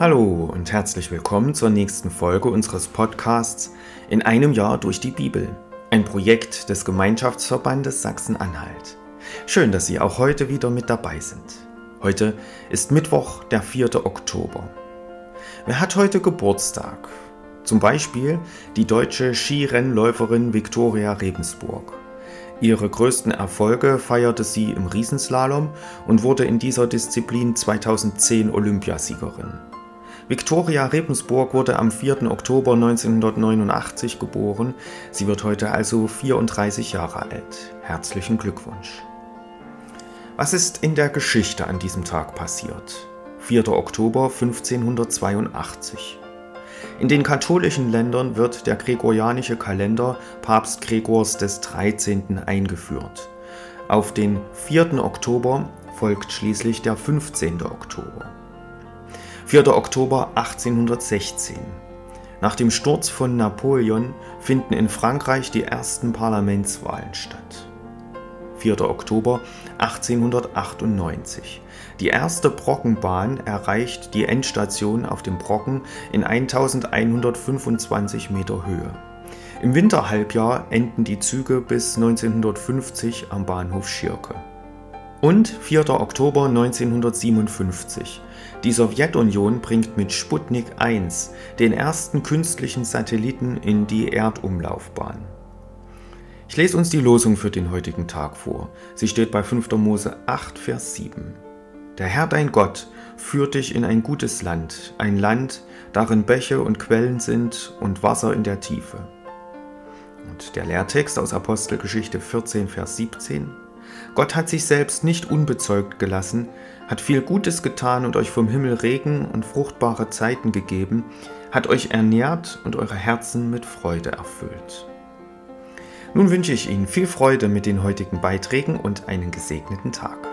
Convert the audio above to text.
Hallo und herzlich willkommen zur nächsten Folge unseres Podcasts In einem Jahr durch die Bibel, ein Projekt des Gemeinschaftsverbandes Sachsen-Anhalt. Schön, dass Sie auch heute wieder mit dabei sind. Heute ist Mittwoch, der 4. Oktober. Wer hat heute Geburtstag? Zum Beispiel die deutsche Skirennläuferin Viktoria Rebensburg. Ihre größten Erfolge feierte sie im Riesenslalom und wurde in dieser Disziplin 2010 Olympiasiegerin. Viktoria Rebensburg wurde am 4. Oktober 1989 geboren. Sie wird heute also 34 Jahre alt. Herzlichen Glückwunsch. Was ist in der Geschichte an diesem Tag passiert? 4. Oktober 1582. In den katholischen Ländern wird der gregorianische Kalender Papst Gregors des 13. eingeführt. Auf den 4. Oktober folgt schließlich der 15. Oktober. 4. Oktober 1816. Nach dem Sturz von Napoleon finden in Frankreich die ersten Parlamentswahlen statt. 4. Oktober 1898. Die erste Brockenbahn erreicht die Endstation auf dem Brocken in 1125 Meter Höhe. Im Winterhalbjahr enden die Züge bis 1950 am Bahnhof Schirke. Und 4. Oktober 1957. Die Sowjetunion bringt mit Sputnik 1 den ersten künstlichen Satelliten in die Erdumlaufbahn. Ich lese uns die Losung für den heutigen Tag vor. Sie steht bei 5. Mose 8, Vers 7. Der Herr dein Gott führt dich in ein gutes Land, ein Land, darin Bäche und Quellen sind und Wasser in der Tiefe. Und der Lehrtext aus Apostelgeschichte 14, Vers 17. Gott hat sich selbst nicht unbezeugt gelassen, hat viel Gutes getan und euch vom Himmel Regen und fruchtbare Zeiten gegeben, hat euch ernährt und eure Herzen mit Freude erfüllt. Nun wünsche ich Ihnen viel Freude mit den heutigen Beiträgen und einen gesegneten Tag.